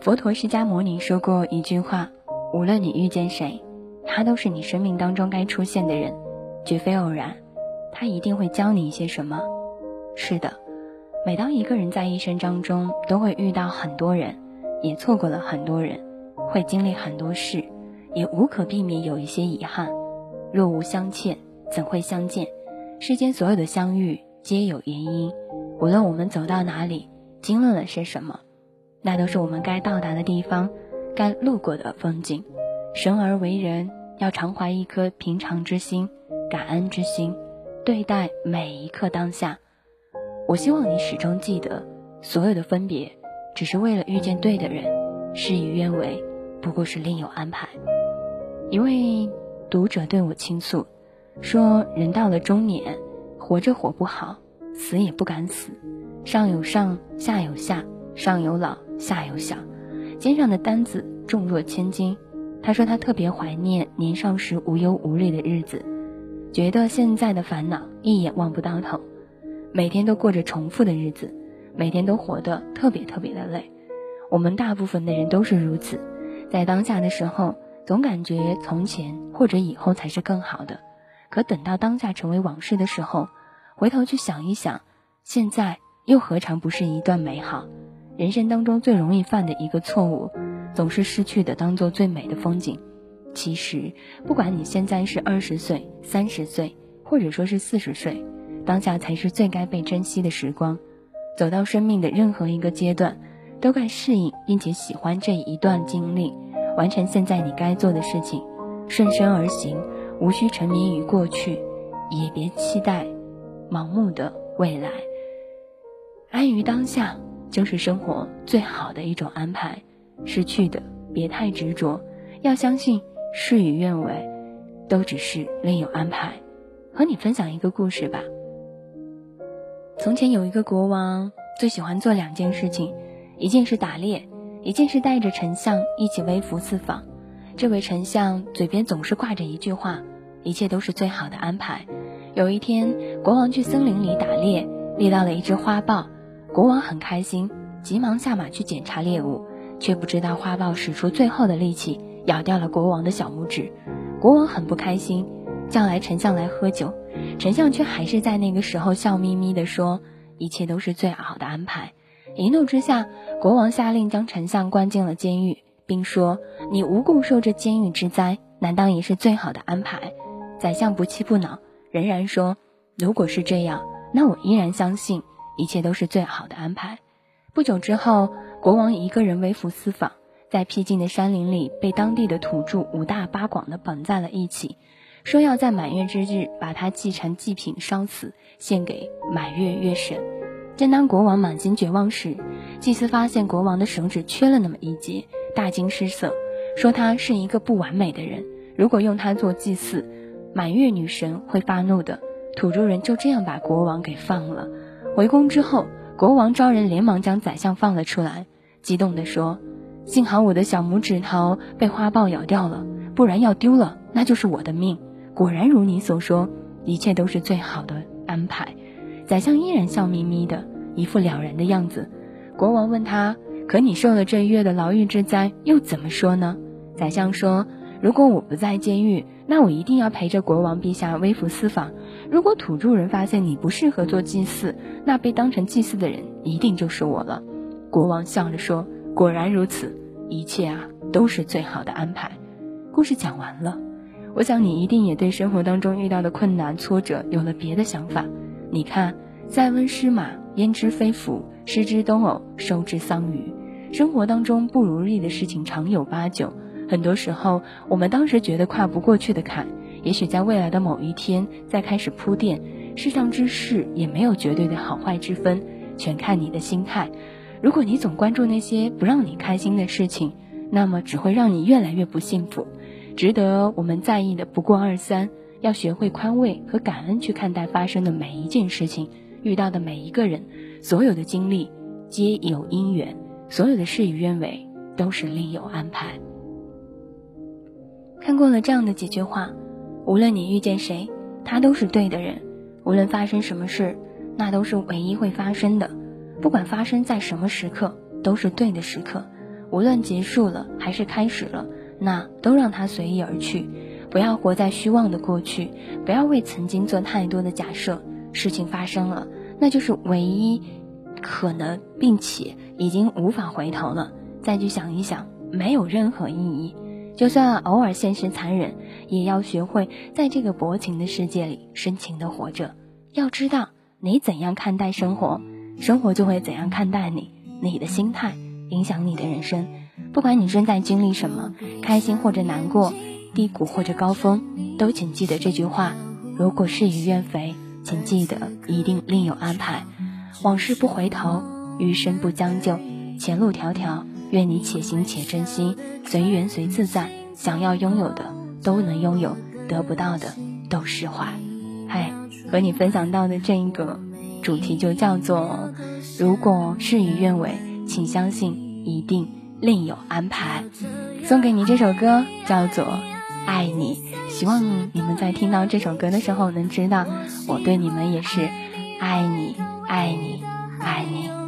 佛陀释迦牟尼说过一句话：无论你遇见谁，他都是你生命当中该出现的人，绝非偶然。他一定会教你一些什么。是的，每当一个人在一生当中都会遇到很多人，也错过了很多人，会经历很多事，也无可避免有一些遗憾。若无相欠，怎会相见？世间所有的相遇皆有原因。无论我们走到哪里，经历了些什么。那都是我们该到达的地方，该路过的风景。生而为人，要常怀一颗平常之心、感恩之心，对待每一刻当下。我希望你始终记得，所有的分别，只是为了遇见对的人。事与愿违，不过是另有安排。一位读者对我倾诉，说：人到了中年，活着活不好，死也不敢死，上有上，下有下。上有老，下有小，肩上的担子重若千斤。他说他特别怀念年少时无忧无虑的日子，觉得现在的烦恼一眼望不到头，每天都过着重复的日子，每天都活得特别特别的累。我们大部分的人都是如此，在当下的时候，总感觉从前或者以后才是更好的，可等到当下成为往事的时候，回头去想一想，现在又何尝不是一段美好？人生当中最容易犯的一个错误，总是失去的当做最美的风景。其实，不管你现在是二十岁、三十岁，或者说是四十岁，当下才是最该被珍惜的时光。走到生命的任何一个阶段，都该适应并且喜欢这一段经历，完成现在你该做的事情，顺身而行，无需沉迷于过去，也别期待盲目的未来，安于当下。就是生活最好的一种安排，失去的别太执着，要相信事与愿违，都只是另有安排。和你分享一个故事吧。从前有一个国王，最喜欢做两件事情，一件是打猎，一件是带着丞相一起微服私访。这位丞相嘴边总是挂着一句话：一切都是最好的安排。有一天，国王去森林里打猎，猎到了一只花豹。国王很开心，急忙下马去检查猎物，却不知道花豹使出最后的力气咬掉了国王的小拇指。国王很不开心，叫来丞相来喝酒，丞相却还是在那个时候笑眯眯地说：“一切都是最好的安排。”一怒之下，国王下令将丞相关进了监狱，并说：“你无故受这监狱之灾，难道也是最好的安排？”宰相不气不恼，仍然说：“如果是这样，那我依然相信。”一切都是最好的安排。不久之后，国王一个人微服私访，在僻静的山林里被当地的土著五大八广的绑在了一起，说要在满月之日把他祭成祭品烧死，献给满月月神。正当国王满心绝望时，祭司发现国王的手指缺了那么一截，大惊失色，说他是一个不完美的人，如果用他做祭祀，满月女神会发怒的。土著人就这样把国王给放了。回宫之后，国王召人连忙将宰相放了出来，激动地说：“幸好我的小拇指头被花豹咬掉了，不然要丢了那就是我的命。果然如你所说，一切都是最好的安排。”宰相依然笑眯眯的，一副了然的样子。国王问他：“可你受了这月的牢狱之灾，又怎么说呢？”宰相说：“如果我不在监狱。”那我一定要陪着国王陛下微服私访。如果土著人发现你不适合做祭祀，那被当成祭祀的人一定就是我了。国王笑着说：“果然如此，一切啊都是最好的安排。”故事讲完了，我想你一定也对生活当中遇到的困难挫折有了别的想法。你看，塞翁失马，焉知非福；失之东偶，收之桑榆。生活当中不如意的事情常有八九。很多时候，我们当时觉得跨不过去的坎，也许在未来的某一天再开始铺垫。世上之事也没有绝对的好坏之分，全看你的心态。如果你总关注那些不让你开心的事情，那么只会让你越来越不幸福。值得我们在意的不过二三，要学会宽慰和感恩去看待发生的每一件事情，遇到的每一个人，所有的经历皆有因缘，所有的事与愿违都是另有安排。看过了这样的几句话，无论你遇见谁，他都是对的人；无论发生什么事，那都是唯一会发生的。不管发生在什么时刻，都是对的时刻。无论结束了还是开始了，那都让它随意而去。不要活在虚妄的过去，不要为曾经做太多的假设。事情发生了，那就是唯一可能，并且已经无法回头了。再去想一想，没有任何意义。就算偶尔现实残忍，也要学会在这个薄情的世界里深情的活着。要知道，你怎样看待生活，生活就会怎样看待你。你的心态影响你的人生。不管你正在经历什么，开心或者难过。低谷或者高峰，都请记得这句话：如果事与愿违，请记得一定另有安排。往事不回头，余生不将就，前路迢迢，愿你且行且珍惜，随缘随自在。想要拥有的都能拥有，得不到的都释怀。嗨，和你分享到的这一个主题就叫做：如果事与愿违，请相信一定另有安排。送给你这首歌，叫做。爱你，希望你们在听到这首歌的时候，能知道我对你们也是爱你，爱你，爱你。